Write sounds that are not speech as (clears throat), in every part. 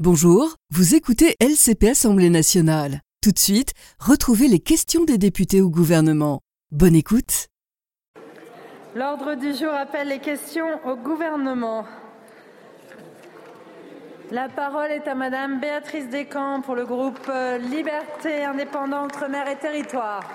Bonjour, vous écoutez LCP Assemblée nationale. Tout de suite, retrouvez les questions des députés au gouvernement. Bonne écoute. L'ordre du jour appelle les questions au gouvernement. La parole est à Madame Béatrice Descamps pour le groupe euh, Liberté, Indépendants, Outre-mer et Territoires.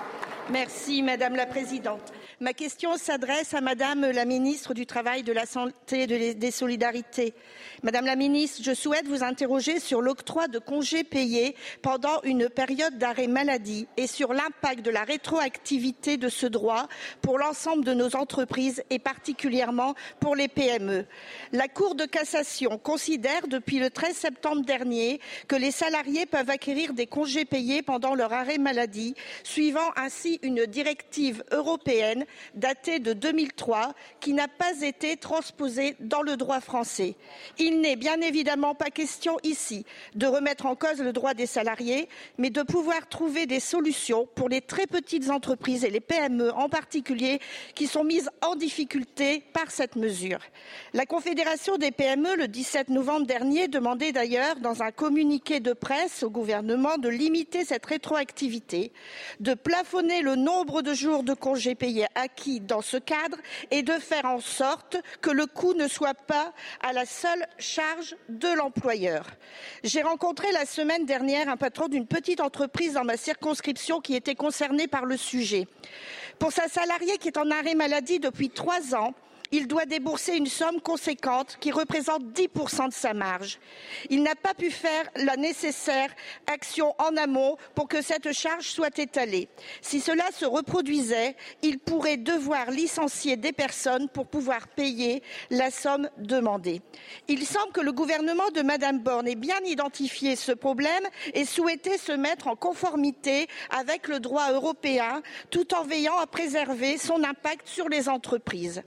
Merci Madame la Présidente. Ma question s'adresse à Madame la ministre du Travail, de la Santé et des Solidarités. Madame la ministre, je souhaite vous interroger sur l'octroi de congés payés pendant une période d'arrêt maladie et sur l'impact de la rétroactivité de ce droit pour l'ensemble de nos entreprises et particulièrement pour les PME. La Cour de cassation considère depuis le 13 septembre dernier que les salariés peuvent acquérir des congés payés pendant leur arrêt maladie, suivant ainsi une directive européenne datée de 2003 qui n'a pas été transposée dans le droit français. Il n'est bien évidemment pas question ici de remettre en cause le droit des salariés, mais de pouvoir trouver des solutions pour les très petites entreprises et les PME en particulier qui sont mises en difficulté par cette mesure. La Confédération des PME, le 17 novembre dernier, demandait d'ailleurs dans un communiqué de presse au gouvernement de limiter cette rétroactivité, de plafonner le nombre de jours de congés payés acquis dans ce cadre et de faire en sorte que le coût ne soit pas à la seule charge de l'employeur. J'ai rencontré la semaine dernière un patron d'une petite entreprise dans ma circonscription qui était concerné par le sujet. Pour sa salariée qui est en arrêt maladie depuis trois ans, il doit débourser une somme conséquente qui représente 10% de sa marge. Il n'a pas pu faire la nécessaire action en amont pour que cette charge soit étalée. Si cela se reproduisait, il pourrait devoir licencier des personnes pour pouvoir payer la somme demandée. Il semble que le gouvernement de Madame Borne ait bien identifié ce problème et souhaitait se mettre en conformité avec le droit européen tout en veillant à préserver son impact sur les entreprises.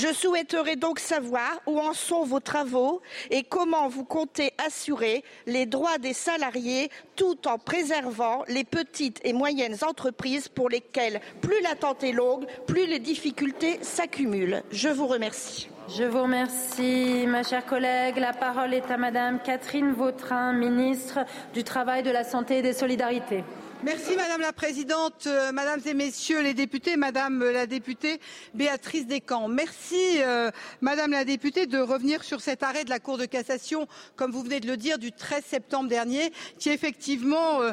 Je souhaiterais donc savoir où en sont vos travaux et comment vous comptez assurer les droits des salariés tout en préservant les petites et moyennes entreprises pour lesquelles plus l'attente est longue, plus les difficultés s'accumulent. Je vous remercie. Je vous remercie, ma chère collègue. La parole est à Madame Catherine Vautrin, ministre du Travail, de la Santé et des Solidarités. Merci Madame la Présidente, euh, Mesdames et Messieurs les députés, Madame la députée Béatrice Descamps. Merci euh, Madame la députée de revenir sur cet arrêt de la Cour de cassation, comme vous venez de le dire, du 13 septembre dernier, qui effectivement euh,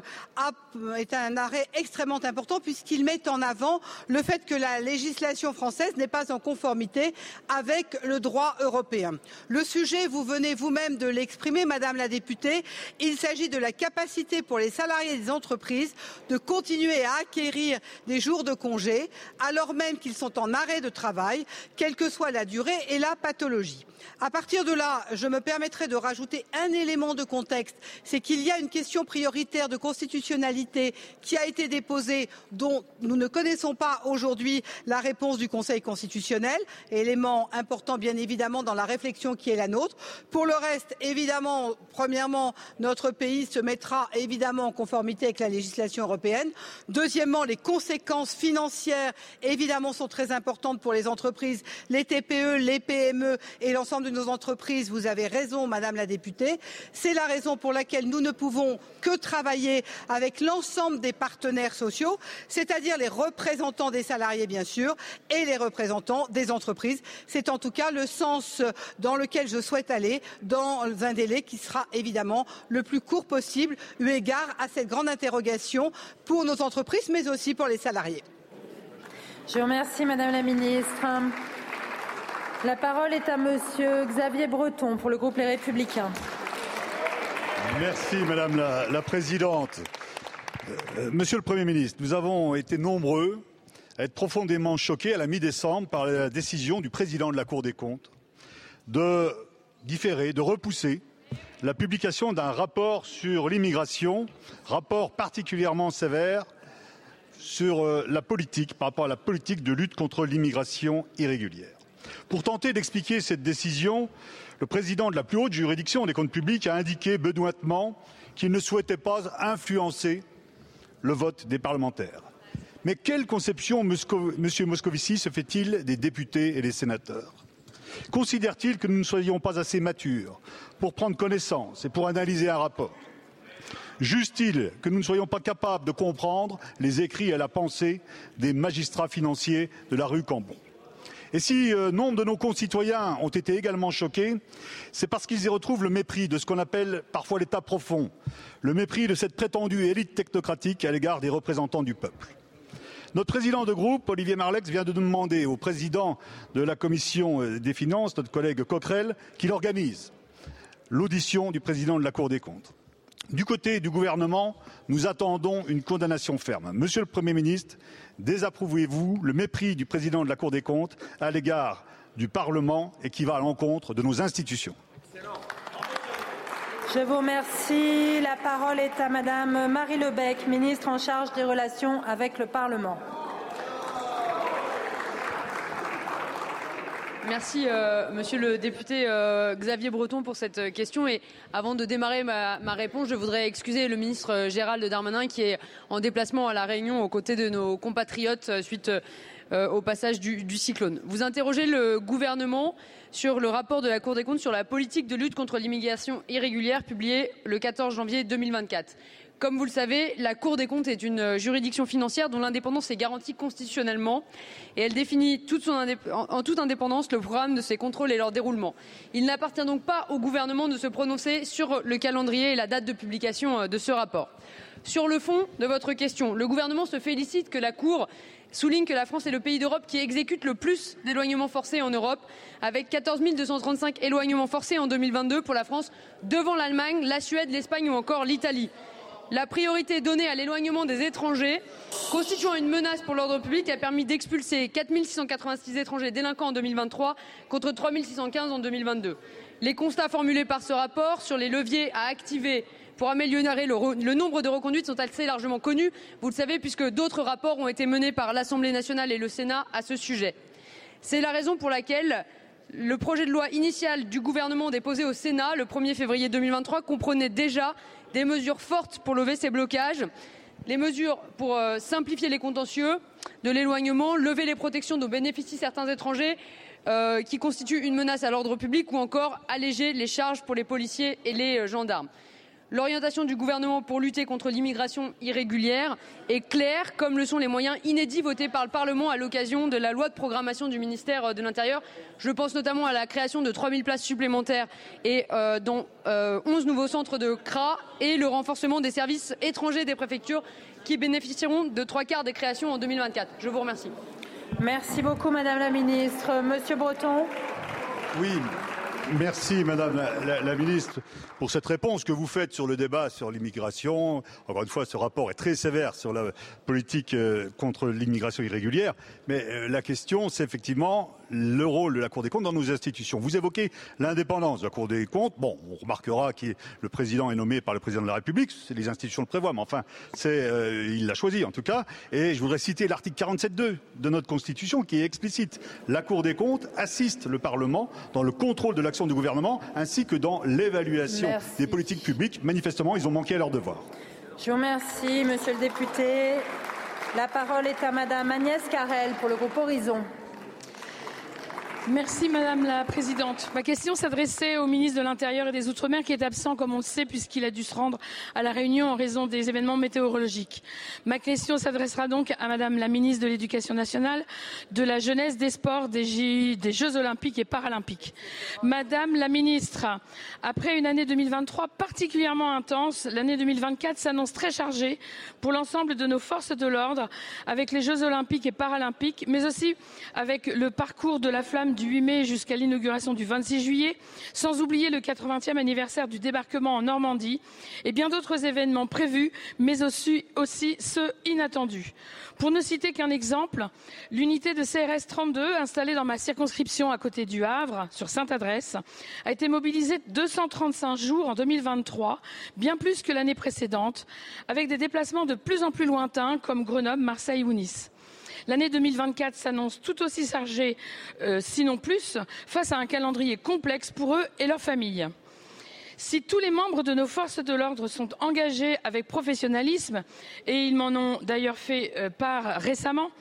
est un arrêt extrêmement important puisqu'il met en avant le fait que la législation française n'est pas en conformité avec le droit européen. Le sujet, vous venez vous-même de l'exprimer, Madame la députée, il s'agit de la capacité pour les salariés des entreprises de continuer à acquérir des jours de congé alors même qu'ils sont en arrêt de travail, quelle que soit la durée et la pathologie. À partir de là, je me permettrai de rajouter un élément de contexte, c'est qu'il y a une question prioritaire de constitutionnalité qui a été déposée, dont nous ne connaissons pas aujourd'hui la réponse du Conseil constitutionnel, élément important bien évidemment dans la réflexion qui est la nôtre. Pour le reste, évidemment, premièrement, notre pays se mettra évidemment en conformité avec la législation européenne. Deuxièmement, les conséquences financières, évidemment, sont très importantes pour les entreprises, les TPE, les PME et l'ensemble de nos entreprises. Vous avez raison, Madame la députée. C'est la raison pour laquelle nous ne pouvons que travailler avec l'ensemble des partenaires sociaux, c'est-à-dire les représentants des salariés, bien sûr, et les représentants des entreprises. C'est en tout cas le sens dans lequel je souhaite aller dans un délai qui sera évidemment le plus court possible, eu égard à cette grande interrogation pour nos entreprises, mais aussi pour les salariés. Je vous remercie, Madame la Ministre. La parole est à Monsieur Xavier Breton pour le groupe Les Républicains. Merci Madame la, la Présidente. Euh, monsieur le Premier ministre, nous avons été nombreux à être profondément choqués à la mi-décembre par la décision du président de la Cour des comptes de différer, de repousser la publication d'un rapport sur l'immigration, rapport particulièrement sévère sur euh, la politique, par rapport à la politique de lutte contre l'immigration irrégulière. Pour tenter d'expliquer cette décision, le président de la plus haute juridiction des comptes publics a indiqué benoîtement qu'il ne souhaitait pas influencer le vote des parlementaires. Mais quelle conception M. Moscovici se fait-il des députés et des sénateurs? Considère-t-il que nous ne soyons pas assez matures pour prendre connaissance et pour analyser un rapport? Juge-t-il que nous ne soyons pas capables de comprendre les écrits et la pensée des magistrats financiers de la rue Cambon? Et si euh, nombre de nos concitoyens ont été également choqués, c'est parce qu'ils y retrouvent le mépris de ce qu'on appelle parfois l'État profond, le mépris de cette prétendue élite technocratique à l'égard des représentants du peuple. Notre président de groupe, Olivier Marlex, vient de demander au président de la commission euh, des finances, notre collègue Coquerel, qu'il organise l'audition du président de la Cour des comptes. Du côté du gouvernement, nous attendons une condamnation ferme. Monsieur le Premier ministre, désapprouvez-vous le mépris du président de la Cour des comptes à l'égard du Parlement et qui va à l'encontre de nos institutions? Je vous remercie. La parole est à Madame Marie Lebec, ministre en charge des relations avec le Parlement. Merci, euh, monsieur le député euh, Xavier Breton, pour cette question. Et avant de démarrer ma, réponse, je voudrais excuser le ministre euh, Gérald Darmanin qui est en déplacement à La Réunion aux côtés de nos compatriotes suite au passage du, cyclone. Vous interrogez le gouvernement sur le rapport de la Cour des comptes sur la politique de lutte contre l'immigration irrégulière publié le 14 janvier 2024. Comme vous le savez, la Cour des comptes est une euh, juridiction financière dont l'indépendance est garantie constitutionnellement et elle définit en toute indépendance le programme de ses contrôles et leur déroulement. Il n'appartient donc pas au gouvernement de se prononcer sur le calendrier et la date de publication euh, de ce rapport. Sur le fond de votre question, le gouvernement se félicite que la Cour souligne que la France est le pays d'Europe qui exécute le plus d'éloignements forcés en Europe, avec 14 235 éloignements forcés en 2022 pour la France, devant l'Allemagne, la Suède, l'Espagne ou encore l'Italie la priorité donnée à l'éloignement des étrangers constituant une menace pour l'ordre public a permis d'expulser 4 686 étrangers délinquants en 2023 contre 3 615 en 2022. Les constats formulés par ce rapport sur les leviers à activer pour améliorer le, nombre de reconduites sont assez largement connus, vous le savez, puisque d'autres rapports ont été menés par l'Assemblée nationale et le Sénat à ce sujet. C'est la raison pour laquelle le projet de loi initial du gouvernement déposé au Sénat le 1er février 2023 comprenait déjà des mesures fortes pour lever ces blocages, les mesures pour euh, simplifier les contentieux de l'éloignement, lever les protections dont bénéficient certains étrangers euh, qui constituent une menace à l'ordre public ou encore alléger les charges pour les policiers et les euh, gendarmes. L'orientation du gouvernement pour lutter contre l'immigration irrégulière est claire, comme le sont les moyens inédits votés par le Parlement à l'occasion de la loi de programmation du ministère de l'Intérieur. Je pense notamment à la création de 3000 places supplémentaires et euh, dont 11 euh, nouveaux centres de CRA et le renforcement des services étrangers des préfectures qui bénéficieront de trois quarts des créations en 2024. Je vous remercie. Merci beaucoup Madame la Ministre. Monsieur Breton. Oui, Merci Madame la, Ministre pour cette réponse que vous faites sur le débat sur l'immigration. Encore une fois, ce rapport est très sévère sur la politique euh, contre l'immigration irrégulière. Mais euh, la question, c'est effectivement le rôle de la Cour des comptes dans nos institutions. Vous évoquez l'indépendance de la Cour des comptes. Bon, on remarquera que le président est nommé par le président de la République. Les institutions le prévoient, mais enfin, euh, il l'a choisi en tout cas. Et je voudrais citer l'article 47.2 de notre Constitution qui est explicite. La Cour des comptes assiste le Parlement dans le contrôle de l'action du gouvernement ainsi que dans l'évaluation des politiques publiques. Manifestement, ils ont manqué à leur devoir. Je vous remercie, monsieur le député. La parole est à madame Agnès Carrel pour le groupe Horizon. Merci Madame la Présidente. Ma question s'adressait au ministre de l'Intérieur et des Outre-mer qui est absent, comme on le sait, puisqu'il a dû se rendre à La Réunion en raison des événements météorologiques. Ma question s'adressera donc à Madame la ministre de l'Éducation nationale, de la jeunesse, des sports, des, des Jeux olympiques et paralympiques. Madame la ministre, après une année 2023 particulièrement intense, l'année 2024 s'annonce très chargée pour l'ensemble de nos forces de l'ordre, avec les Jeux olympiques et paralympiques, mais aussi avec le parcours de la flamme du 8 mai jusqu'à l'inauguration du 26 juillet, sans oublier le 80e anniversaire du débarquement en Normandie et bien d'autres événements prévus, mais aussi, ceux inattendus. Pour ne citer qu'un exemple, l'unité de CRS 32 installée dans ma circonscription à côté du Havre, sur Sainte-Adresse, a été mobilisée 235 jours en 2023, bien plus que l'année précédente, avec des déplacements de plus en plus lointains comme Grenoble, Marseille ou Nice. L'année 2024 s'annonce tout aussi chargée, euh, sinon plus, face à un calendrier complexe pour eux et leurs familles. Si tous les membres de nos forces de l'ordre sont engagés avec professionnalisme, et ils m'en ont d'ailleurs fait euh, part récemment,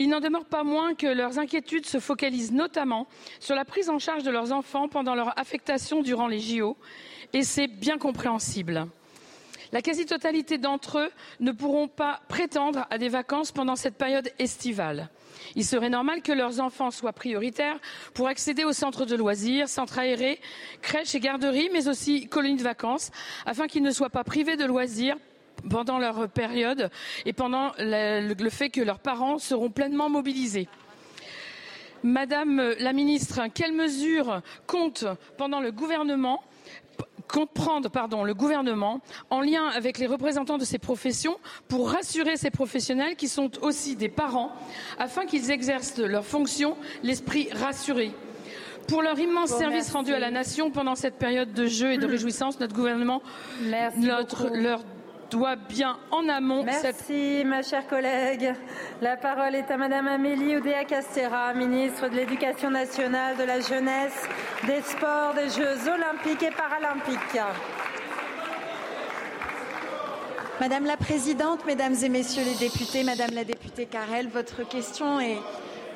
Il n'en demeure pas moins que leurs inquiétudes se focalisent notamment sur la prise en charge de leurs enfants pendant leur affectation durant les JO, et c'est bien compréhensible. La quasi-totalité d'entre eux ne pourront pas prétendre à des vacances pendant cette période estivale. Il serait normal que leurs enfants soient prioritaires pour accéder aux centres de loisirs, centres aérés, crèches et garderies, mais aussi colonies de vacances, afin qu'ils ne soient pas privés de loisirs pendant leur période et pendant le, fait que leurs parents seront pleinement mobilisés. Madame la ministre, quelles mesures compte pendant le gouvernement compte prendre pardon, le gouvernement en lien avec les représentants de ces professions pour rassurer ces professionnels qui sont aussi des parents afin qu'ils exercent leurs fonctions l'esprit rassuré. Pour leur immense Bon, service merci. rendu à la nation pendant cette période de jeu et de (clears throat) réjouissance, notre gouvernement notre- leur doit bien en amont cette Merci, ma chère collègue. La parole est à Madame Amélie Oudéa-Castéra, ministre de l'Éducation nationale, de la jeunesse, des sports, des Jeux olympiques et paralympiques. Madame la Présidente, Mesdames et Messieurs les députés, Madame la députée Carrel, votre question est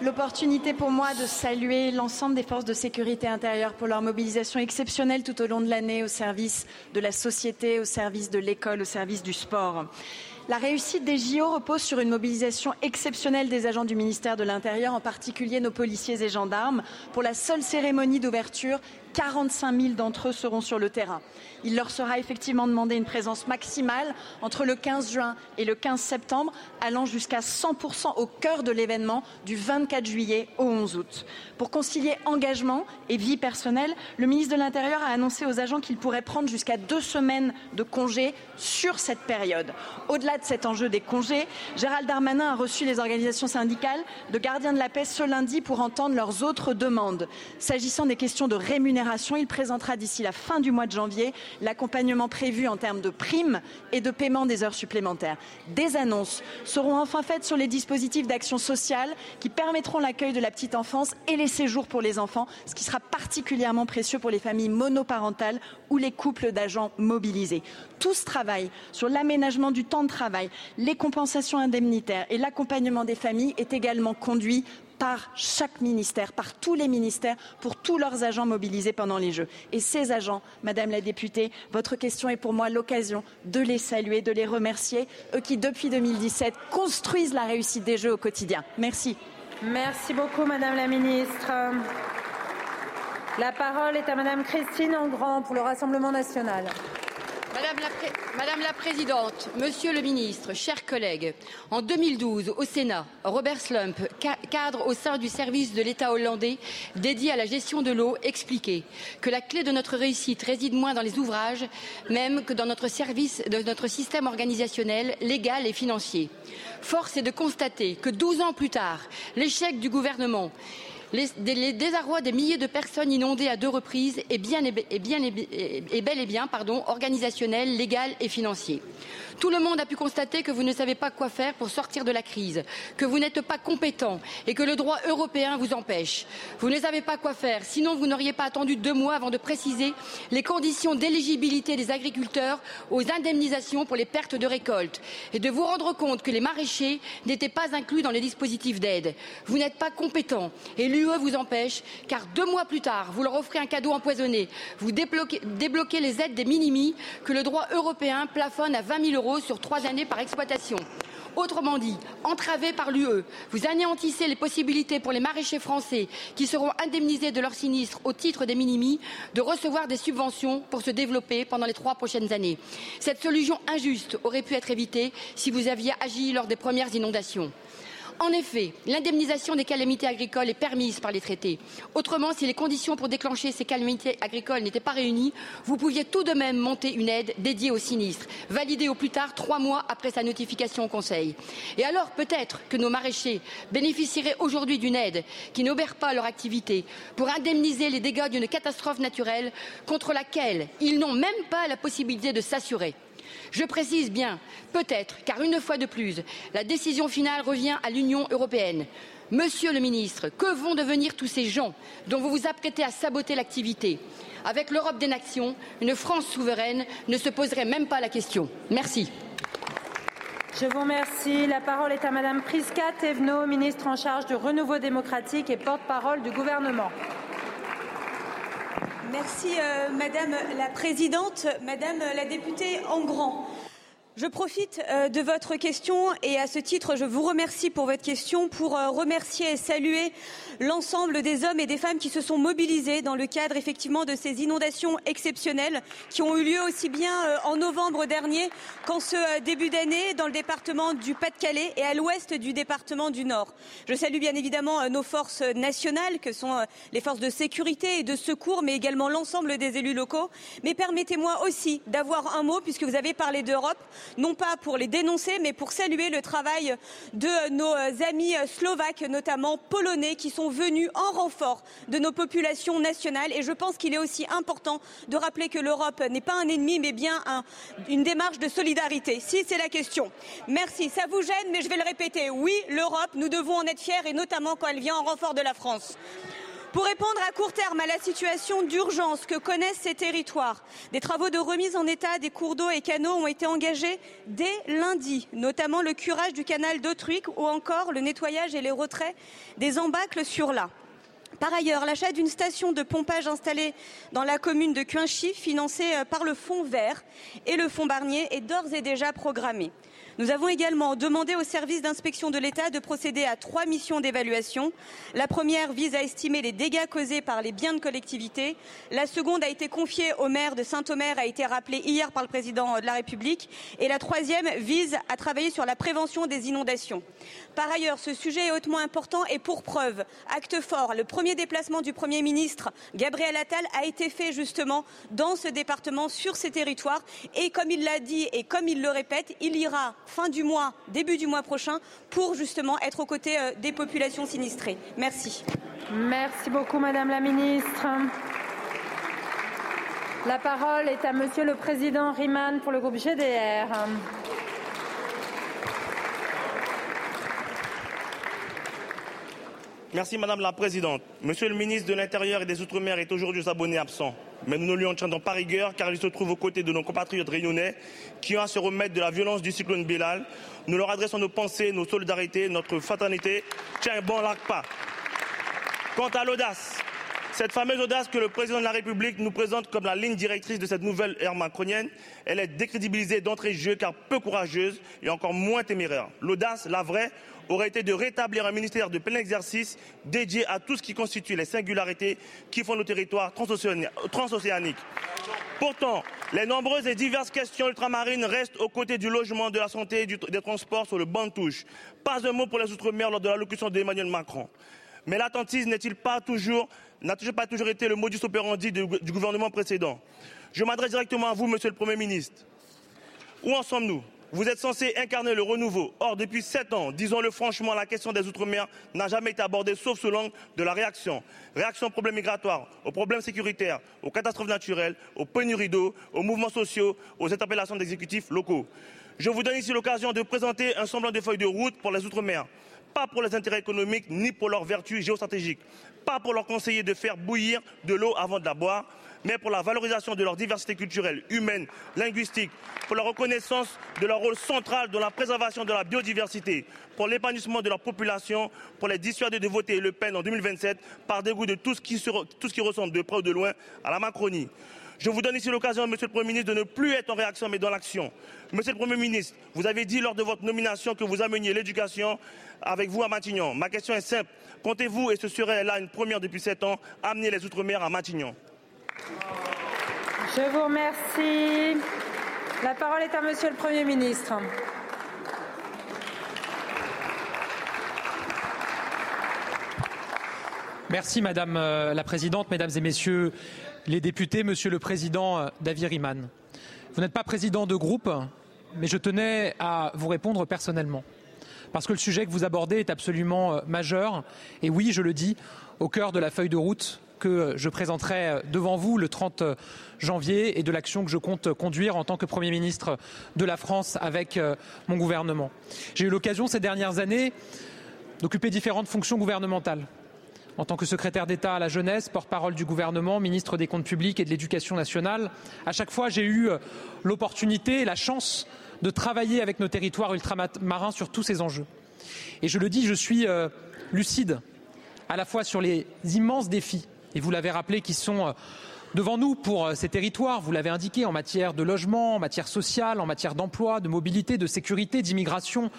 l'opportunité pour moi de saluer l'ensemble des forces de sécurité intérieure pour leur mobilisation exceptionnelle tout au long de l'année au service de la société, au service de l'école, au service du sport. La réussite des JO repose sur une mobilisation exceptionnelle des agents du ministère de l'Intérieur, en particulier nos policiers et gendarmes. Pour la seule cérémonie d'ouverture, 45 000 d'entre eux seront sur le terrain. Il leur sera effectivement demandé une présence maximale entre le 15 juin et le 15 septembre, allant jusqu'à 100% au cœur de l'événement du 24 juillet au 11 août. Pour concilier engagement et vie personnelle, le ministre de l'Intérieur a annoncé aux agents qu'ils pourraient prendre jusqu'à deux semaines de congés sur cette période. Au-delà de cet enjeu des congés, Gérald Darmanin a reçu les organisations syndicales de gardiens de la paix ce lundi pour entendre leurs autres demandes. S'agissant des questions de rémunération, il présentera d'ici la fin du mois de janvier l'accompagnement prévu en termes de primes et de paiement des heures supplémentaires. Des annonces seront enfin faites sur les dispositifs d'action sociale qui permettront l'accueil de la petite enfance et les séjours pour les enfants, ce qui sera particulièrement précieux pour les familles monoparentales ou les couples d'agents mobilisés. Tout ce travail sur l'aménagement du temps de travail, les compensations indemnitaires et l'accompagnement des familles est également conduit par chaque ministère, par tous les ministères, pour tous leurs agents mobilisés pendant les Jeux. Et ces agents, Madame la députée, votre question est pour moi l'occasion de les saluer, de les remercier, eux qui, depuis 2017, construisent la réussite des Jeux au quotidien. Merci. Merci beaucoup, Madame la ministre. La parole est à Madame Christine Engrand pour le Rassemblement national. Madame la, Présidente, Monsieur le Ministre, chers collègues, en 2012, au Sénat, Robert Slump, ca- cadre au sein du service de l'État hollandais dédié à la gestion de l'eau, expliquait que la clé de notre réussite réside moins dans les ouvrages, même que dans notre service, de notre système organisationnel, légal et financier. Force est de constater que 12 ans plus tard, l'échec du gouvernement les, désarrois des milliers de personnes inondées à deux reprises est, bien, et, bien et- bel et bien pardon, organisationnel, légal et financier. Tout le monde a pu constater que vous ne savez pas quoi faire pour sortir de la crise, que vous n'êtes pas compétent et que le droit européen vous empêche. Vous ne savez pas quoi faire, sinon vous n'auriez pas attendu deux mois avant de préciser les conditions d'éligibilité des agriculteurs aux indemnisations pour les pertes de récolte et de vous rendre compte que les maraîchers n'étaient pas inclus dans les dispositifs d'aide. Vous n'êtes pas compétent et l'UE vous empêche car deux mois plus tard, vous leur offrez un cadeau empoisonné. Vous débloquez, les aides des minimis que le droit européen plafonne à 20 000 euros sur trois années par exploitation. Autrement dit, entravés par l'UE, vous anéantissez les possibilités pour les maraîchers français qui seront indemnisés de leurs sinistres au titre des minimis de recevoir des subventions pour se développer pendant les trois prochaines années. Cette solution injuste aurait pu être évitée si vous aviez agi lors des premières inondations. En effet, l'indemnisation des calamités agricoles est permise par les traités. Autrement, si les conditions pour déclencher ces calamités agricoles n'étaient pas réunies, vous pouviez tout de même monter une aide dédiée aux sinistres, validée au plus tard trois mois après sa notification au Conseil. Et alors, peut-être que nos maraîchers bénéficieraient aujourd'hui d'une aide qui n'obère pas leur activité pour indemniser les dégâts d'une catastrophe naturelle contre laquelle ils n'ont même pas la possibilité de s'assurer. Je précise bien, peut-être, car une fois de plus, la décision finale revient à l'Union européenne. Monsieur le ministre, que vont devenir tous ces gens dont vous vous apprêtez à saboter l'activité? Avec l'Europe des nations, une France souveraine ne se poserait même pas la question. Merci. Je vous remercie. La parole est à Madame Priska Thévenot, ministre en charge du renouveau démocratique et porte-parole du gouvernement. Merci euh, Madame la Présidente, Madame la députée Engrand. Je profite euh, de votre question et à ce titre, je vous remercie pour votre question pour euh, remercier et saluer l'ensemble des hommes et des femmes qui se sont mobilisés dans le cadre effectivement de ces inondations exceptionnelles qui ont eu lieu aussi bien euh, en novembre dernier qu'en ce début d'année dans le département du Pas-de-Calais et à l'ouest du département du Nord. Je salue bien évidemment nos forces nationales que sont les forces de sécurité et de secours mais également l'ensemble des élus locaux. Mais permettez-moi aussi d'avoir un mot puisque vous avez parlé d'Europe non pas pour les dénoncer, mais pour saluer le travail de nos amis slovaques, notamment polonais, qui sont venus en renfort de nos populations nationales. Et je pense qu'il est aussi important de rappeler que l'Europe n'est pas un ennemi, mais bien un, une démarche de solidarité. Si c'est la question. Merci. Ça vous gêne, mais je vais le répéter. Oui, l'Europe, nous devons en être fiers, et notamment quand elle vient en renfort de la France. Pour répondre à court terme à la situation d'urgence que connaissent ces territoires, des travaux de remise en état des cours d'eau et canaux ont été engagés dès lundi, notamment le curage du canal d'Autruic ou encore le nettoyage et les retraits des embâcles sur l'A. Par ailleurs, l'achat d'une station de pompage installée dans la commune de Cuinchy, financée par le Fonds vert et le Fonds Barnier, est d'ores et déjà programmé. Nous avons également demandé au service d'inspection de l'État de procéder à trois missions d'évaluation. La première vise à estimer les dégâts causés par les biens de collectivité. La seconde a été confiée au maire de Saint-Omer, a été rappelée hier par le président de la République. Et la troisième vise à travailler sur la prévention des inondations. Par ailleurs, ce sujet est hautement important et pour preuve, acte fort, le premier déplacement du Premier ministre, Gabriel Attal, a été fait justement dans ce département, sur ces territoires. Et comme il l'a dit et comme il le répète, il ira fin du mois, début du mois prochain, pour justement être aux côtés euh, des populations sinistrées. Merci. Merci beaucoup, Madame la Ministre. La parole est à Monsieur le Président Riemann pour le groupe GDR. Merci Madame la Présidente. Monsieur le ministre de l'Intérieur et des Outre-mer est aujourd'hui abonné absent. Mais nous ne lui en tiendrons pas rigueur car il se trouve aux côtés de nos compatriotes réunionnais qui ont à se remettre de la violence du cyclone Bélal. Nous leur adressons nos pensées, nos solidarités, notre fraternité. Tiens, bon lac pas. Quant à l'audace, cette fameuse audace que le président de la République nous présente comme la ligne directrice de cette nouvelle ère macronienne, elle est décrédibilisée d'entrée de jeu car peu courageuse et encore moins téméraire. L'audace, la vraie, aurait été de rétablir un ministère de plein exercice dédié à tout ce qui constitue les singularités qui font nos territoires transocéaniques. Pourtant, les nombreuses et diverses questions ultramarines restent aux côtés du logement, de la santé et des transports sur le banc de touche. Pas un mot pour les Outre-mer lors de l'allocution d'Emmanuel Macron. Mais l'attentisme n'est-il pas toujours pas toujours été le modus operandi du, du gouvernement précédent? Je m'adresse directement à vous, Monsieur le Premier ministre. Où en sommes-nous? Vous êtes censé incarner le renouveau. Or, depuis sept ans, disons-le franchement, la question des Outre-mer n'a jamais été abordée sauf sous l'angle de la réaction. Réaction aux problèmes migratoires, aux problèmes sécuritaires, aux catastrophes naturelles, aux pénuries d'eau, aux mouvements sociaux, aux interpellations d'exécutifs locaux. Je vous donne ici l'occasion de présenter un semblant de feuille de route pour les Outre-mer. Pas pour les intérêts économiques ni pour leurs vertus géostratégiques. Pas pour leur conseiller de faire bouillir de l'eau avant de la boire mais pour la valorisation de leur diversité culturelle, humaine, linguistique, pour la reconnaissance de leur rôle central dans la préservation de la biodiversité, pour l'épanouissement de leur population, pour les dissuader de voter Le Pen en 2027 par dégoût de tout ce qui, tout ce qui ressemble de près ou de loin à la Macronie. Je vous donne ici l'occasion, Monsieur le Premier ministre, de ne plus être en réaction, mais dans l'action. Monsieur le Premier ministre, vous avez dit lors de votre nomination que vous ameniez l'éducation avec vous à Matignon. Ma question est simple. Comptez-vous, et ce serait là une première depuis sept ans, amener les Outre-mer à Matignon? Je vous remercie. La parole est à Monsieur le Premier ministre. Merci Madame euh, la Présidente, Mesdames et Messieurs les députés, Monsieur le Président euh, David Riemann. Vous n'êtes pas président de groupe, mais je tenais à vous répondre personnellement. Parce que le sujet que vous abordez est absolument euh, majeur. Et oui, je le dis, au cœur de la feuille de route que je présenterai devant vous le 30 janvier et de l'action que je compte conduire en tant que Premier ministre de la France avec euh, mon gouvernement. J'ai eu l'occasion ces dernières années d'occuper différentes fonctions gouvernementales en tant que secrétaire d'État à la jeunesse, porte-parole du gouvernement, ministre des Comptes publics et de l'Éducation nationale. À chaque fois, j'ai eu euh, l'opportunité et la chance de travailler avec nos territoires ultramarins sur tous ces enjeux. Et je le dis, je suis euh, lucide à la fois sur les immenses défis, et vous l'avez rappelé, qui sont euh, devant nous pour ces territoires, vous l'avez indiqué, en matière de logement, en matière sociale, en matière d'emploi, de mobilité, de sécurité, d'immigration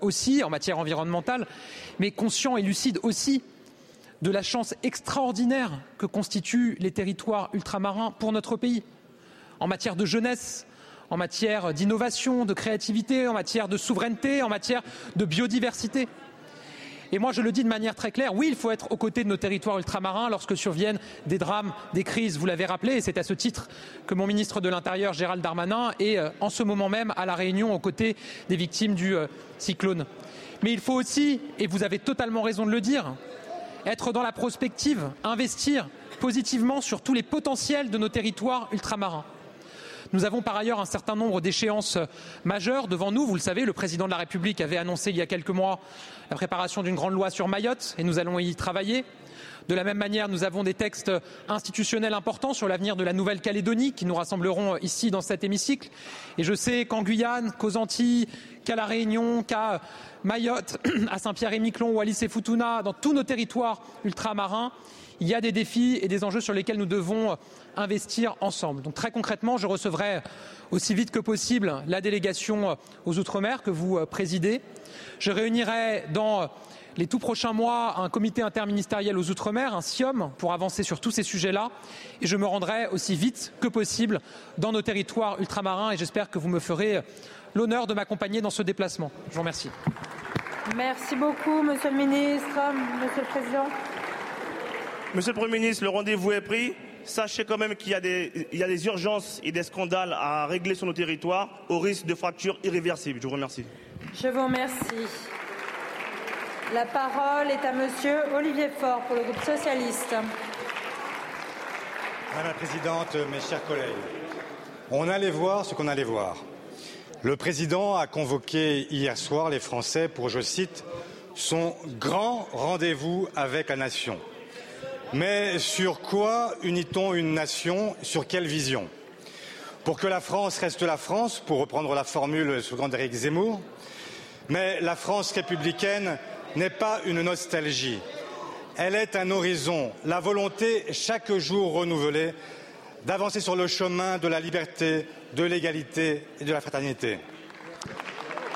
aussi, en matière environnementale, mais conscient et lucide aussi de la chance extraordinaire que constituent les territoires ultramarins pour notre pays, en matière de jeunesse, en matière d'innovation, de créativité, en matière de souveraineté, en matière de biodiversité. Et moi, je le dis de manière très claire, oui, il faut être aux côtés de nos territoires ultramarins lorsque surviennent des drames, des crises. Vous l'avez rappelé, et c'est à ce titre que mon ministre de l'Intérieur, Gérald Darmanin, est euh, en ce moment même à La Réunion aux côtés des victimes du euh, cyclone. Mais il faut aussi, et vous avez totalement raison de le dire, être dans la prospective, investir positivement sur tous les potentiels de nos territoires ultramarins. Nous avons par ailleurs un certain nombre d'échéances majeures devant nous. Vous le savez, le président de la République avait annoncé il y a quelques mois la préparation d'une grande loi sur Mayotte et nous allons y travailler. De la même manière, nous avons des textes institutionnels importants sur l'avenir de la Nouvelle-Calédonie qui nous rassembleront ici dans cet hémicycle. Et je sais qu'en Guyane, qu'aux Antilles, qu'à La Réunion, qu'à Mayotte, (clears throat) à Saint-Pierre-et-Miquelon, Wallis et Futuna, dans tous nos territoires ultramarins, il y a des défis et des enjeux sur lesquels nous devons investir ensemble. Donc très concrètement, je recevrai aussi vite que possible la délégation aux Outre-mer que vous présidez. Je réunirai dans les tout prochains mois un comité interministériel aux Outre-mer, un SIOM, pour avancer sur tous ces sujets-là. Et je me rendrai aussi vite que possible dans nos territoires ultramarins et j'espère que vous me ferez l'honneur de m'accompagner dans ce déplacement. Je vous remercie. Merci beaucoup, Monsieur le Ministre, Monsieur le Président. Monsieur le Premier ministre, le rendez-vous est pris. Sachez quand même qu'il y, a des urgences et des scandales à régler sur nos territoires au risque de fractures irréversibles. Je vous remercie. Je vous remercie. La parole est à Monsieur Olivier Faure pour le groupe socialiste. Madame la Présidente, mes chers collègues, on allait voir ce qu'on allait voir. Le président a convoqué hier soir les Français pour, je cite, son grand rendez-vous avec la nation. Mais sur quoi unit-on une nation? Sur quelle vision? Pour que la France reste la France, pour reprendre la formule slogan d'Éric Zemmour, mais la France républicaine n'est pas une nostalgie. Elle est un horizon, la volonté chaque jour renouvelée d'avancer sur le chemin de la liberté, de l'égalité et de la fraternité.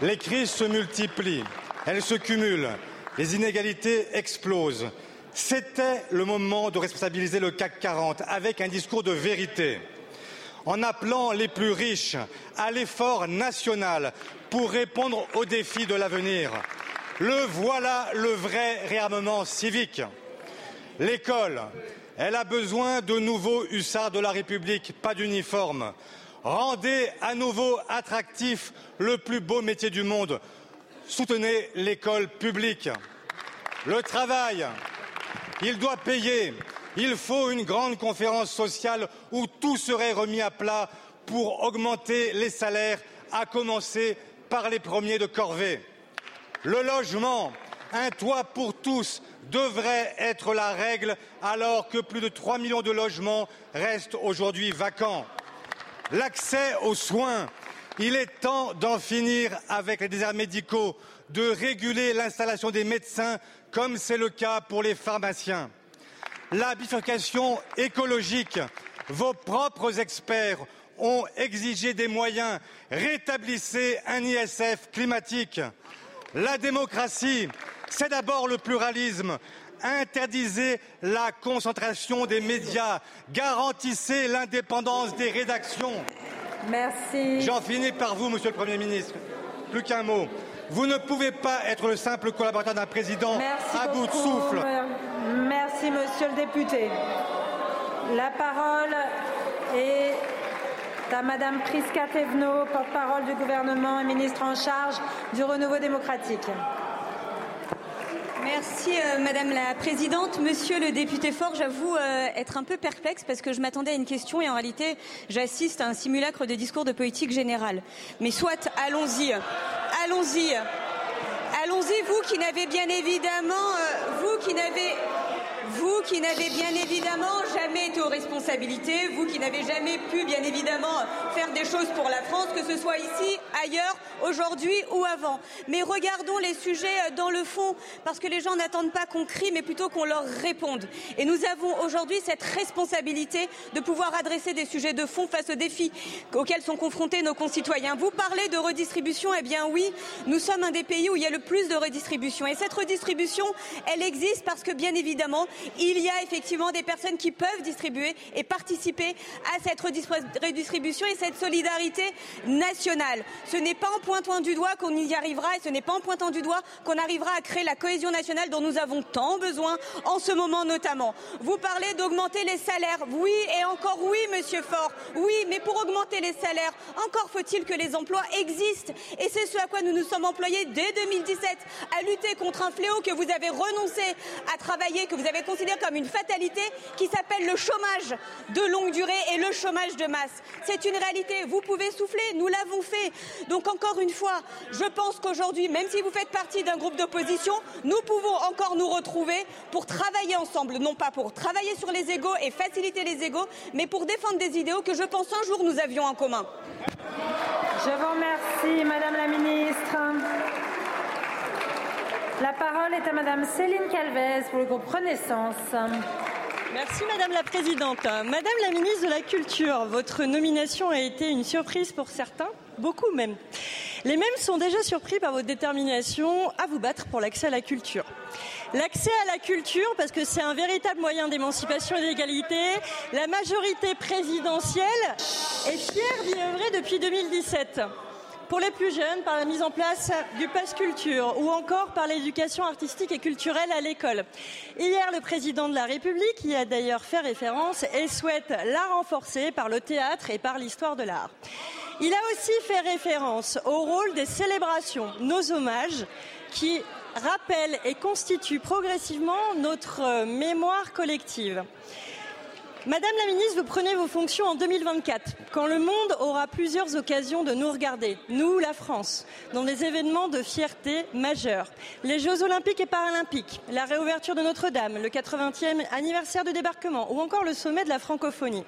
Les crises se multiplient, elles se cumulent, les inégalités explosent. C'était le moment de responsabiliser le CAC 40 avec un discours de vérité, en appelant les plus riches à l'effort national pour répondre aux défis de l'avenir. Le voilà le vrai réarmement civique. L'école, elle a besoin de nouveaux hussards de la République, pas d'uniforme. Rendez à nouveau attractif le plus beau métier du monde. Soutenez l'école publique. Le travail, il doit payer. Il faut une grande conférence sociale où tout serait remis à plat pour augmenter les salaires, à commencer par les premiers de corvée. Le logement, un toit pour tous, devrait être la règle alors que plus de 3 millions de logements restent aujourd'hui vacants. L'accès aux soins, il est temps d'en finir avec les déserts médicaux, de réguler l'installation des médecins comme c'est le cas pour les pharmaciens. La bifurcation écologique, vos propres experts ont exigé des moyens. Rétablissez un ISF climatique. La démocratie, c'est d'abord le pluralisme. Interdisez la concentration des médias. Garantissez l'indépendance des rédactions. Merci. J'en finis par vous, Monsieur le Premier ministre. Plus qu'un mot. Vous ne pouvez pas être le simple collaborateur d'un président Merci à bout de souffle. Merci, monsieur le député. La parole est à madame Priska Thévenot, porte-parole du gouvernement et ministre en charge du renouveau démocratique. Merci euh, Madame la Présidente. Monsieur le député Fort, j'avoue euh, être un peu perplexe parce que je m'attendais à une question et en réalité j'assiste à un simulacre de discours de politique générale. Mais soit, allons-y. Allons-y. Allons-y, vous qui n'avez bien évidemment, euh, vous qui n'avez vous qui n'avez bien évidemment jamais été aux responsabilités, vous qui n'avez jamais pu bien évidemment faire des choses pour la France, que ce soit ici, ailleurs, aujourd'hui ou avant. Mais regardons les sujets dans le fond, parce que les gens n'attendent pas qu'on crie, mais plutôt qu'on leur réponde. Et nous avons aujourd'hui cette responsabilité de pouvoir adresser des sujets de fond face aux défis auxquels sont confrontés nos concitoyens. Vous parlez de redistribution, eh bien oui, nous sommes un des pays où il y a le plus de redistribution. Et cette redistribution, elle existe parce que bien évidemment, il y a effectivement des personnes qui peuvent distribuer et participer à cette redistribution et cette solidarité nationale. Ce n'est pas en pointant du doigt qu'on y arrivera et ce n'est pas en pointant du doigt qu'on arrivera à créer la cohésion nationale dont nous avons tant besoin en ce moment notamment. Vous parlez d'augmenter les salaires. Oui et encore oui, monsieur Faure. Oui, mais pour augmenter les salaires, encore faut-il que les emplois existent. Et c'est ce à quoi nous nous sommes employés dès 2017 à lutter contre un fléau que vous avez renoncé à travailler, que vous avez considéré comme une fatalité, qui s'appelle le chômage de longue durée et le chômage de masse. C'est une réalité. Vous pouvez souffler. Nous l'avons fait. Donc encore une fois, je pense qu'aujourd'hui, même si vous faites partie d'un groupe d'opposition, nous pouvons encore nous retrouver pour travailler ensemble, non pas pour travailler sur les égaux et faciliter les égaux, mais pour défendre des idéaux que je pense un jour nous avions en commun. Je vous remercie, Madame la Ministre. La parole est à Madame Céline Calvez pour le groupe Renaissance. Merci Madame la Présidente. Madame la Ministre de la Culture, votre nomination a été une surprise pour certains, beaucoup même. Les mêmes sont déjà surpris par votre détermination à vous battre pour l'accès à la culture. L'accès à la culture, parce que c'est un véritable moyen d'émancipation et d'égalité, la majorité présidentielle est fière d'y œuvrer depuis 2017 pour les plus jeunes par la mise en place du pass culture ou encore par l'éducation artistique et culturelle à l'école. Hier, le président de la République y a d'ailleurs fait référence et souhaite la renforcer par le théâtre et par l'histoire de l'art. Il a aussi fait référence au rôle des célébrations, nos hommages, qui rappellent et constituent progressivement notre mémoire collective. Madame la ministre, vous prenez vos fonctions en 2024, quand le monde aura plusieurs occasions de nous regarder, nous, la France, dans des événements de fierté majeurs. Les Jeux olympiques et paralympiques, la réouverture de Notre-Dame, le 80e anniversaire du débarquement ou encore le sommet de la francophonie.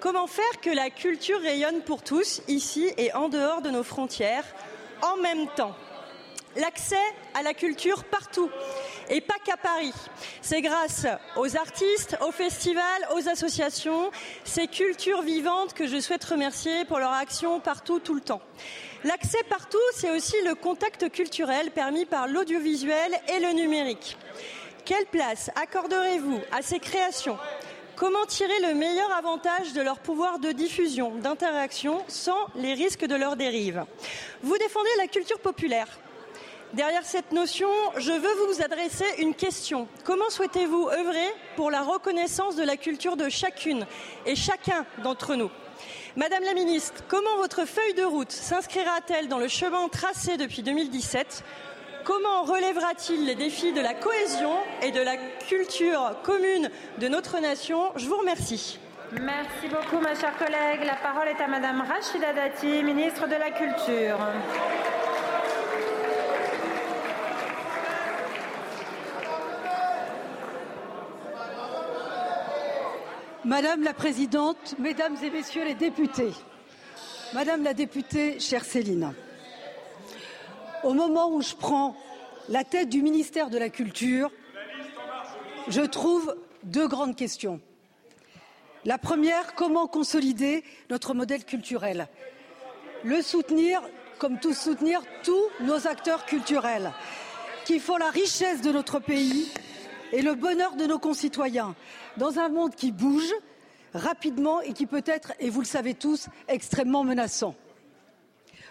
Comment faire que la culture rayonne pour tous, ici et en dehors de nos frontières, en même temps? L'accès à la culture partout et pas qu'à Paris. C'est grâce aux artistes, aux festivals, aux associations, ces cultures vivantes que je souhaite remercier pour leur action partout, tout le temps. L'accès partout, c'est aussi le contact culturel permis par l'audiovisuel et le numérique. Quelle place accorderez-vous à ces créations? Comment tirer le meilleur avantage de leur pouvoir de diffusion, d'interaction, sans les risques de leur dérive? Vous défendez la culture populaire Derrière cette notion, je veux vous adresser une question. Comment souhaitez-vous œuvrer pour la reconnaissance de la culture de chacune et chacun d'entre nous? Madame la ministre, comment votre feuille de route s'inscrira-t-elle dans le chemin tracé depuis 2017 Comment relèvera-t-il les défis de la cohésion et de la culture commune de notre nation? Je vous remercie. Merci beaucoup, ma chère collègue. La parole est à Madame Rachida Dati, ministre de la Culture. Madame la Présidente, Mesdames et Messieurs les députés, Madame la députée, chère Céline, au moment où je prends la tête du ministère de la Culture, je trouve deux grandes questions. La première, comment consolider notre modèle culturel? Le soutenir, comme tous soutenir tous nos acteurs culturels qui font la richesse de notre pays et le bonheur de nos concitoyens dans un monde qui bouge rapidement et qui peut être, et vous le savez tous, extrêmement menaçant.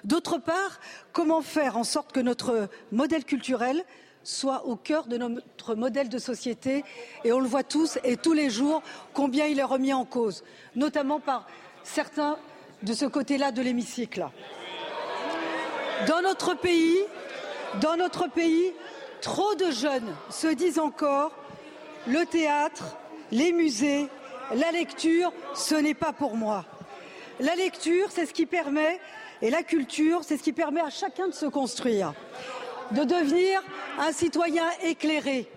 D'autre part, comment faire en sorte que notre modèle culturel soit au cœur de notre modèle de société et on le voit tous et tous les jours combien il est remis en cause, notamment par certains de ce côté-là de l'hémicycle. Dans notre pays, dans notre pays, trop de jeunes se disent encore le théâtre, les musées, la lecture, ce n'est pas pour moi. La lecture, c'est ce qui permet, et la culture, c'est ce qui permet à chacun de se construire, de devenir un citoyen éclairé.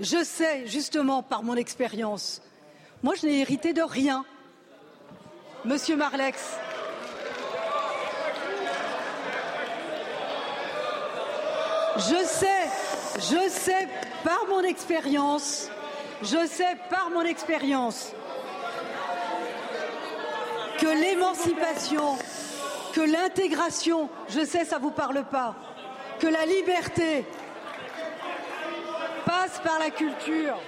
je sais justement par mon expérience. Moi, je n'ai hérité de rien. Monsieur Marlex. Je sais, je sais par mon expérience, je sais par mon expérience que l'émancipation, que l'intégration, je sais ça vous parle pas, que la liberté passe par la culture.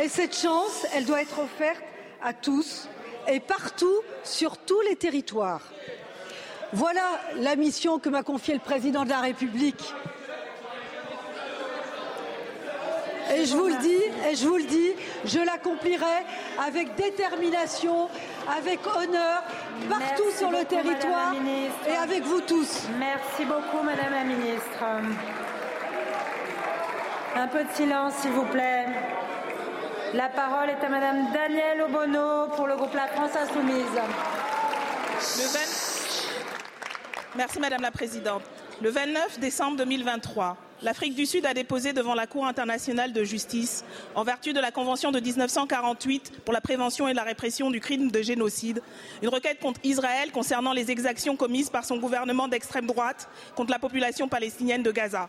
Et cette chance, elle doit être offerte à tous et partout sur tous les territoires. Voilà la mission que m'a confiée le président de la République. Et je vous le dis, et je vous le dis, je l'accomplirai avec détermination, avec honneur, partout sur le territoire et avec vous tous. Merci beaucoup, Madame la Ministre. Un peu de silence, s'il vous plaît. La parole est à Madame Danielle Obono pour le groupe La France Insoumise. Merci Madame la Présidente. Le 29 décembre 2023, l'Afrique du Sud a déposé devant la Cour internationale de justice, en vertu de la Convention de 1948 pour la prévention et la répression du crime de génocide, une requête contre Israël concernant les exactions commises par son gouvernement d'extrême droite contre la population palestinienne de Gaza.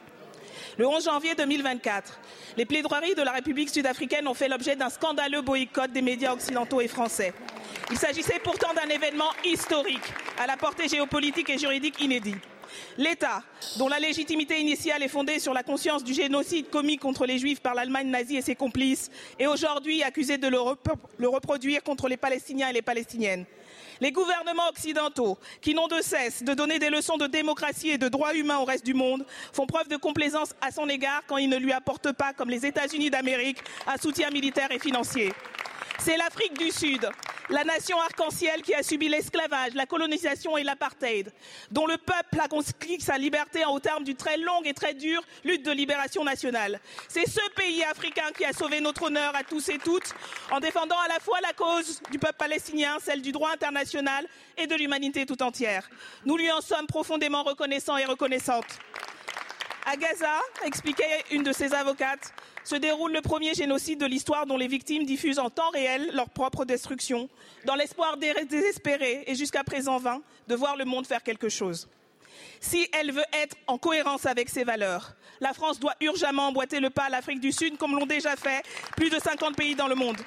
Le 11 janvier 2024, les plaidoiries de la République sud-africaine ont fait l'objet d'un scandaleux boycott des médias occidentaux et français. Il s'agissait pourtant d'un événement historique, à la portée géopolitique et juridique inédite. L'État, dont la légitimité initiale est fondée sur la conscience du génocide commis contre les Juifs par l'Allemagne nazie et ses complices, est aujourd'hui accusé de le, le reproduire contre les Palestiniens et les Palestiniennes. Les gouvernements occidentaux, qui n'ont de cesse de donner des leçons de démocratie et de droits humains au reste du monde, font preuve de complaisance à son égard quand ils ne lui apportent pas, comme les États-Unis d'Amérique, un soutien militaire et financier. C'est l'Afrique du Sud, la nation arc-en-ciel qui a subi l'esclavage, la colonisation et l'apartheid, dont le peuple a conquis sa liberté au terme d'une très longue et très dure lutte de libération nationale. C'est ce pays africain qui a sauvé notre honneur à tous et toutes en défendant à la fois la cause du peuple palestinien, celle du droit international et de l'humanité tout entière. Nous lui en sommes profondément reconnaissants et reconnaissantes. À Gaza, expliquait une de ses avocates, se déroule le premier génocide de l'histoire dont les victimes diffusent en temps réel leur propre destruction, dans l'espoir désespéré et jusqu'à présent vain de voir le monde faire quelque chose. Si elle veut être en cohérence avec ses valeurs, la France doit urgemment emboîter le pas à l'Afrique du Sud, comme l'ont déjà fait plus de 50 pays dans le monde.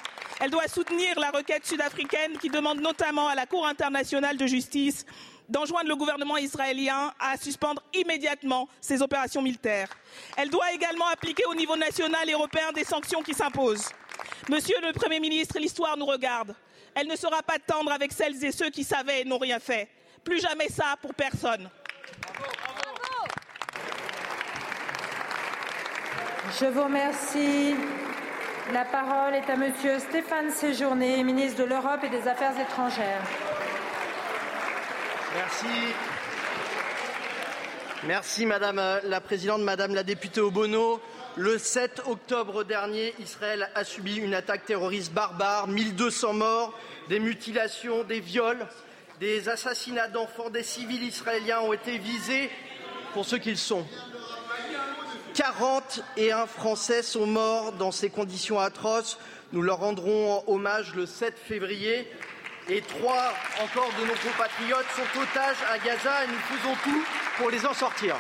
Elle doit soutenir la requête sud-africaine qui demande notamment à la Cour internationale de justice d'enjoindre le gouvernement israélien à suspendre immédiatement ses opérations militaires. Elle doit également appliquer au niveau national et européen des sanctions qui s'imposent. Monsieur le Premier ministre, l'histoire nous regarde. Elle ne sera pas tendre avec celles et ceux qui savaient et n'ont rien fait. Plus jamais ça pour personne. Je vous remercie. La parole est à Monsieur Stéphane Séjourné, ministre de l'Europe et des Affaires étrangères. Merci. Merci Madame la Présidente, Madame la députée Obono. Le 7 octobre dernier, Israël a subi une attaque terroriste barbare, 1200 morts, des mutilations, des viols, des assassinats d'enfants, des civils israéliens ont été visés pour ce qu'ils sont. 41 Français sont morts dans ces conditions atroces. Nous leur rendrons hommage le 7 février et trois encore de nos compatriotes sont otages à Gaza et nous faisons tout pour les en sortir.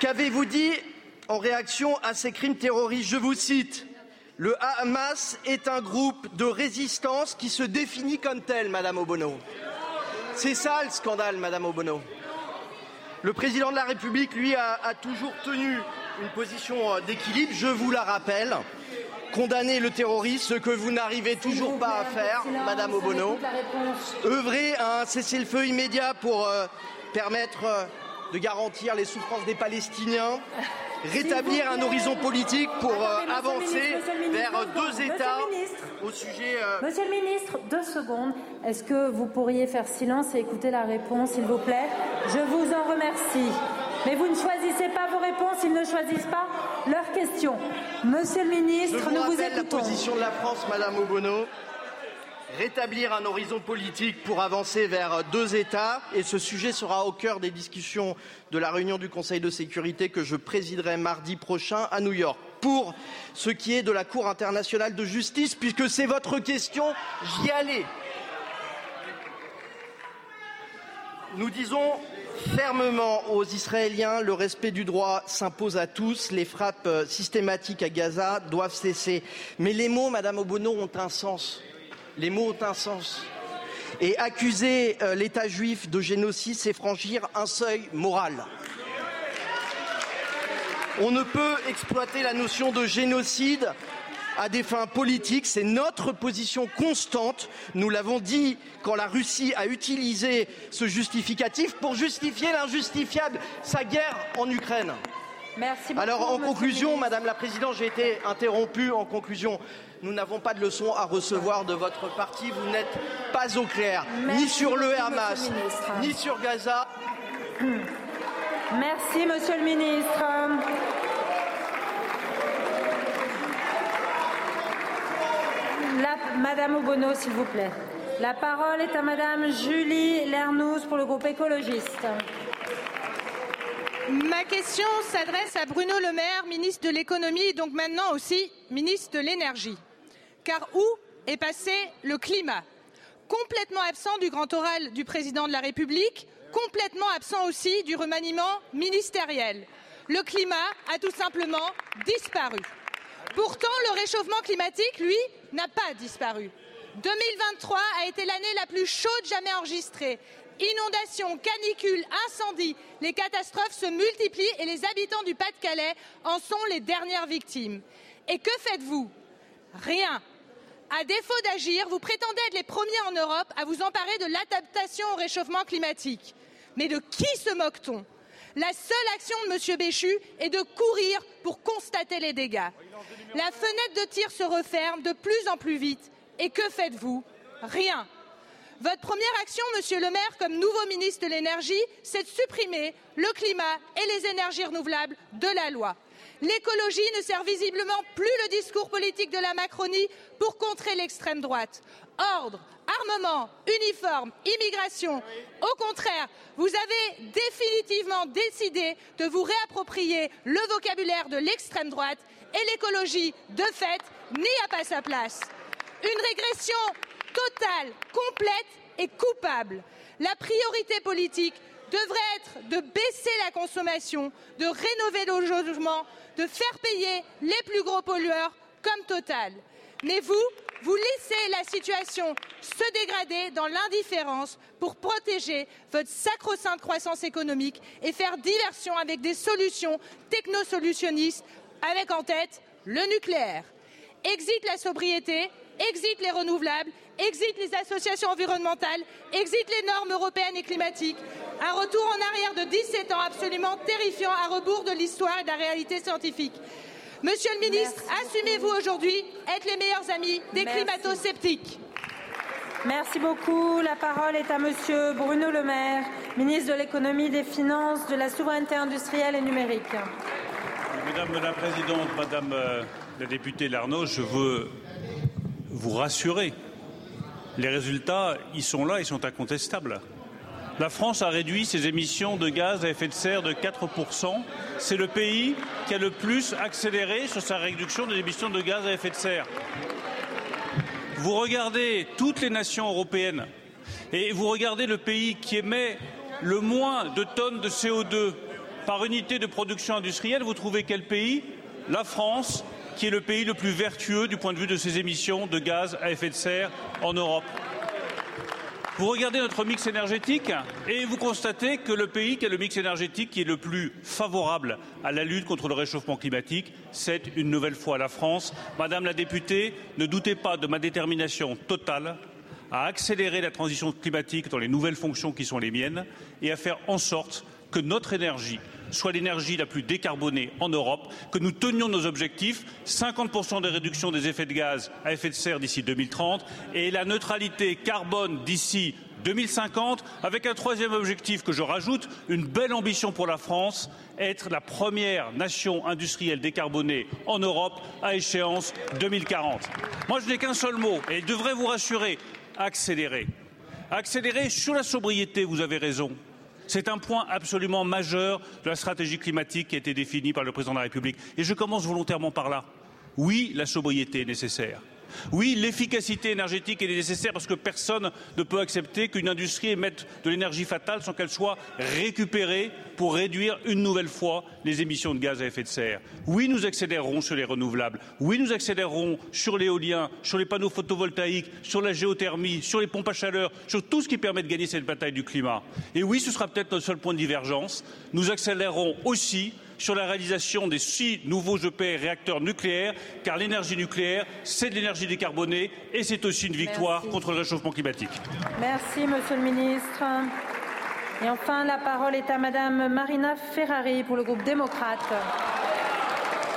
Qu'avez-vous dit en réaction à ces crimes terroristes? Je vous cite. Le Hamas est un groupe de résistance qui se définit comme tel, Madame Obono. C'est ça le scandale, Madame Obono. Le président de la République, lui, a, a toujours tenu une position d'équilibre, je vous la rappelle. Condamner le terrorisme, ce que vous n'arrivez toujours pas à faire, Madame Obono. œuvrer à un cessez-le-feu immédiat pour euh, permettre euh, de garantir les souffrances des Palestiniens, rétablir un horizon politique pour euh, avancer vers deux États au sujet. Monsieur le ministre, deux secondes. Est-ce que vous pourriez faire silence et écouter la réponse, s'il vous plaît? Je vous en remercie. Mais vous ne choisissez pas vos réponses, ils ne choisissent pas leurs questions. Monsieur le ministre, Je vous nous vous rappelle la écoutons. position de la France, Madame Obono. Rétablir un horizon politique pour avancer vers deux États. Et ce sujet sera au cœur des discussions de la réunion du Conseil de sécurité que je présiderai mardi prochain à New York. Pour ce qui est de la Cour internationale de justice, puisque c'est votre question, j'y allais. Nous disons fermement aux Israéliens le respect du droit s'impose à tous. Les frappes systématiques à Gaza doivent cesser. Mais les mots, Madame Obono, ont un sens. Les mots ont un sens. Et accuser euh, l'État juif de génocide, c'est franchir un seuil moral. On ne peut exploiter la notion de génocide à des fins politiques. C'est notre position constante. Nous l'avons dit quand la Russie a utilisé ce justificatif pour justifier l'injustifiable, sa guerre en Ukraine. Merci beaucoup, Alors, en conclusion, Madame la Présidente, j'ai été interrompu. En conclusion, nous n'avons pas de leçons à recevoir de votre parti. Vous n'êtes pas au clair, ni sur le Hamas, ni sur Gaza. Merci, Monsieur le ministre. La- Madame Obono, s'il vous plaît. La parole est à Madame Julie Lernouz pour le groupe écologiste. Ma question s'adresse à Bruno Le Maire, ministre de l'économie et donc maintenant aussi ministre de l'énergie. Car où est passé le climat? Complètement absent du grand oral du président de la République, complètement absent aussi du remaniement ministériel. Le climat a tout simplement disparu. Pourtant, le réchauffement climatique, lui, n'a pas disparu. 2023 a été l'année la plus chaude jamais enregistrée. Inondations, canicules, incendies, les catastrophes se multiplient et les habitants du Pas-de-Calais en sont les dernières victimes. Et que faites-vous? Rien. À défaut d'agir, vous prétendez être les premiers en Europe à vous emparer de l'adaptation au réchauffement climatique. Mais de qui se moque-t-on? La seule action de M. Béchu est de courir pour constater les dégâts. La fenêtre de tir se referme de plus en plus vite. Et que faites-vous? Rien. Votre première action, Monsieur le maire, comme nouveau ministre de l'énergie, c'est de supprimer le climat et les énergies renouvelables de la loi. L'écologie ne sert visiblement plus le discours politique de la Macronie pour contrer l'extrême droite. Ordre, armement, uniforme, immigration. Au contraire, vous avez définitivement décidé de vous réapproprier le vocabulaire de l'extrême droite et l'écologie, de fait, n'y a pas sa place. Une régression totale, complète et coupable. La priorité politique devrait être de baisser la consommation, de rénover nos logements, de faire payer les plus gros pollueurs comme Total. Mais vous, vous laissez la situation se dégrader dans l'indifférence pour protéger votre sacro-sainte croissance économique et faire diversion avec des solutions technosolutionnistes, avec en tête le nucléaire. Exit la sobriété, exit les renouvelables, exit les associations environnementales, exit les normes européennes et climatiques. Un retour en arrière de 17 ans absolument terrifiant à rebours de l'histoire et de la réalité scientifique. Monsieur le ministre, assumez-vous aujourd'hui être les meilleurs amis des climato-sceptiques Merci beaucoup. La parole est à Monsieur Bruno Le Maire, ministre de l'économie, des finances, de la souveraineté industrielle et numérique. Madame la Présidente, Madame euh, la députée Larnaud, je veux vous rassurer. Les résultats, ils sont là, ils sont incontestables. La France a réduit ses émissions de gaz à effet de serre de 4%. C'est le pays qui a le plus accéléré sur sa réduction des émissions de gaz à effet de serre. Vous regardez toutes les nations européennes et vous regardez le pays qui émet le moins de tonnes de CO2 par unité de production industrielle, vous trouvez quel pays? La France, qui est le pays le plus vertueux du point de vue de ses émissions de gaz à effet de serre en Europe. Vous regardez notre mix énergétique et vous constatez que le pays qui a le mix énergétique qui est le plus favorable à la lutte contre le réchauffement climatique, c'est une nouvelle fois la France. Madame la députée, ne doutez pas de ma détermination totale à accélérer la transition climatique dans les nouvelles fonctions qui sont les miennes et à faire en sorte que notre énergie soit l'énergie la plus décarbonée en Europe, que nous tenions nos objectifs 50% de réduction des effets de gaz à effet de serre d'ici 2030 et la neutralité carbone d'ici 2050, avec un troisième objectif que je rajoute, une belle ambition pour la France, être la première nation industrielle décarbonée en Europe à échéance 2040. Moi, je n'ai qu'un seul mot et il devrait vous rassurer. accélérer. Accélérer sur la sobriété, vous avez raison. C'est un point absolument majeur de la stratégie climatique qui a été définie par le président de la République. Et je commence volontairement par là. Oui, la sobriété est nécessaire. Oui, l'efficacité énergétique est nécessaire parce que personne ne peut accepter qu'une industrie émette de l'énergie fatale sans qu'elle soit récupérée pour réduire une nouvelle fois les émissions de gaz à effet de serre. Oui, nous accélérerons sur les renouvelables. Oui, nous accélérerons sur l'éolien, sur les panneaux photovoltaïques, sur la géothermie, sur les pompes à chaleur, sur tout ce qui permet de gagner cette bataille du climat. Et oui, ce sera peut-être notre seul point de divergence. Nous accélérerons aussi sur la réalisation des six nouveaux EPR réacteurs nucléaires, car l'énergie nucléaire, c'est de l'énergie décarbonée et c'est aussi une victoire Merci. contre le réchauffement climatique. Merci, Monsieur le Ministre. Et enfin, la parole est à Madame Marina Ferrari pour le groupe démocrate.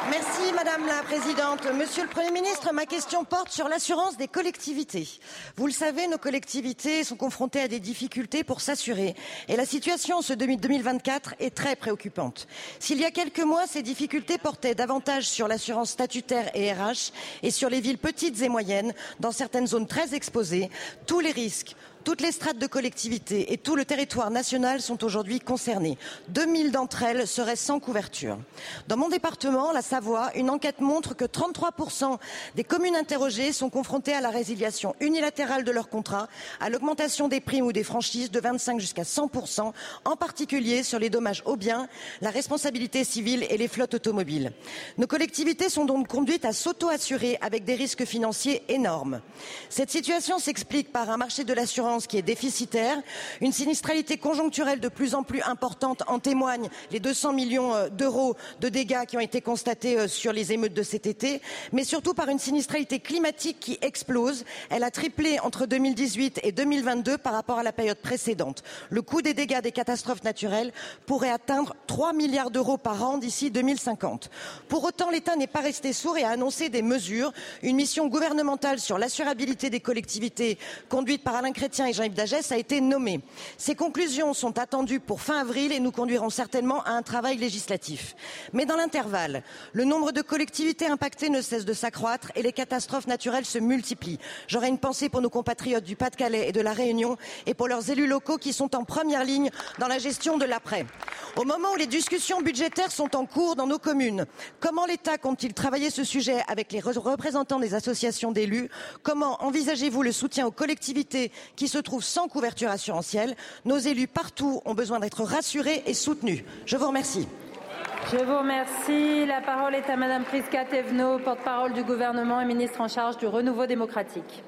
Merci Madame la Présidente. Monsieur le Premier ministre, ma question porte sur l'assurance des collectivités. Vous le savez, nos collectivités sont confrontées à des difficultés pour s'assurer et la situation en ce 2024 est très préoccupante. S'il y a quelques mois, ces difficultés portaient davantage sur l'assurance statutaire et RH et sur les villes petites et moyennes, dans certaines zones très exposées, tous les risques toutes les strates de collectivités et tout le territoire national sont aujourd'hui concernés. 2000 d'entre elles seraient sans couverture. Dans mon département, la Savoie, une enquête montre que 33% des communes interrogées sont confrontées à la résiliation unilatérale de leur contrat, à l'augmentation des primes ou des franchises de 25 jusqu'à 100%, en particulier sur les dommages aux biens, la responsabilité civile et les flottes automobiles. Nos collectivités sont donc conduites à s'auto-assurer avec des risques financiers énormes. Cette situation s'explique par un marché de l'assurance qui est déficitaire, une sinistralité conjoncturelle de plus en plus importante, en témoignent les 200 millions euh, d'euros de dégâts qui ont été constatés euh, sur les émeutes de cet été, mais surtout par une sinistralité climatique qui explose. Elle a triplé entre 2018 et 2022 par rapport à la période précédente. Le coût des dégâts des catastrophes naturelles pourrait atteindre 3 milliards d'euros par an d'ici 2050. Pour autant, l'État n'est pas resté sourd et a annoncé des mesures. Une mission gouvernementale sur l'assurabilité des collectivités conduite par Alain Chrétien et Jean-Yves Dagès a été nommée. Ces conclusions sont attendues pour fin avril et nous conduiront certainement à un travail législatif. Mais dans l'intervalle, le nombre de collectivités impactées ne cesse de s'accroître et les catastrophes naturelles se multiplient. J'aurais une pensée pour nos compatriotes du Pas-de-Calais et de la Réunion et pour leurs élus locaux qui sont en première ligne dans la gestion de l'après. Au moment où les discussions budgétaires sont en cours dans nos communes, comment l'État compte-t-il travailler ce sujet avec les re- représentants des associations d'élus? Comment envisagez-vous le soutien aux collectivités qui se trouvent sans couverture assurantielle Nos élus partout ont besoin d'être rassurés et soutenus. Je vous remercie. Je vous remercie. La parole est à Madame Prisca Thévenot, porte-parole du gouvernement et ministre en charge du renouveau démocratique.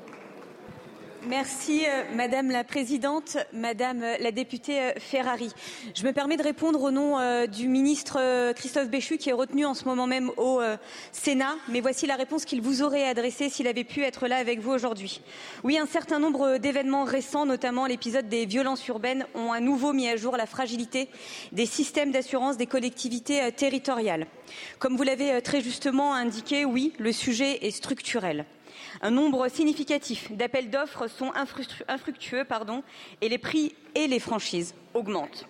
Merci euh, Madame la Présidente, Madame euh, la députée euh, Ferrari. Je me permets de répondre au nom du ministre Christophe Béchu qui est retenu en ce moment même au Sénat, mais voici la réponse qu'il vous aurait adressée s'il avait pu être là avec vous aujourd'hui. Oui, un certain nombre d'événements récents, notamment l'épisode des violences urbaines, ont à nouveau mis à jour la fragilité des systèmes d'assurance des collectivités territoriales. Comme vous l'avez très justement indiqué, oui, le sujet est structurel. Un nombre significatif d'appels d'offres sont infructu- infructueux pardon, et les prix et les franchises augmentent.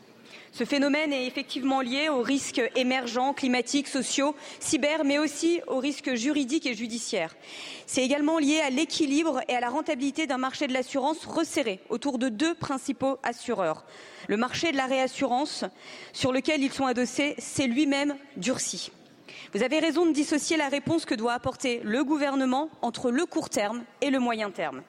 Ce phénomène est effectivement lié aux risques émergents, climatiques, sociaux, cyber, mais aussi aux risques juridiques et judiciaires. C'est également lié à l'équilibre et à la rentabilité d'un marché de l'assurance resserré autour de deux principaux assureurs. Le marché de la réassurance, sur lequel ils sont adossés, s'est lui-même durci. Vous avez raison de dissocier la réponse que doit apporter le gouvernement entre le court terme et le moyen terme.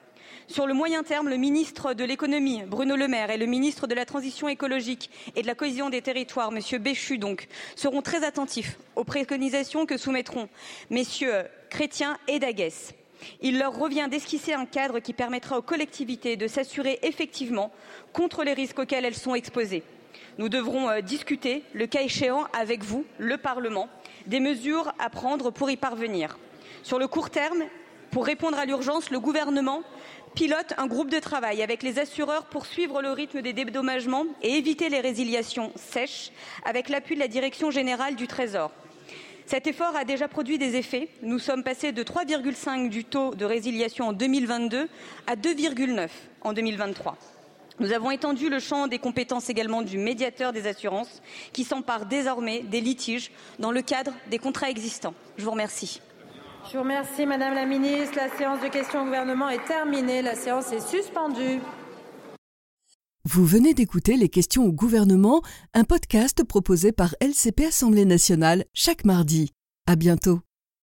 Sur le moyen terme, le ministre de l'économie, Bruno Le Maire, et le ministre de la transition écologique et de la cohésion des territoires, Monsieur Béchu, donc, seront très attentifs aux préconisations que soumettront messieurs Chrétien et Daguès. Il leur revient d'esquisser un cadre qui permettra aux collectivités de s'assurer effectivement contre les risques auxquels elles sont exposées. Nous devrons euh, discuter, le cas échéant, avec vous, le Parlement, des mesures à prendre pour y parvenir. Sur le court terme, pour répondre à l'urgence, le gouvernement pilote un groupe de travail avec les assureurs pour suivre le rythme des dédommagements et éviter les résiliations sèches avec l'appui de la Direction générale du Trésor. Cet effort a déjà produit des effets. Nous sommes passés de 3,5 du taux de résiliation en 2022 à 2,9 en 2023. Nous avons étendu le champ des compétences également du médiateur des assurances qui s'empare désormais des litiges dans le cadre des contrats existants. Je vous remercie. Je vous remercie, Madame la Ministre. La séance de questions au gouvernement est terminée. La séance est suspendue. Vous venez d'écouter Les questions au gouvernement, un podcast proposé par LCP Assemblée nationale chaque mardi. À bientôt.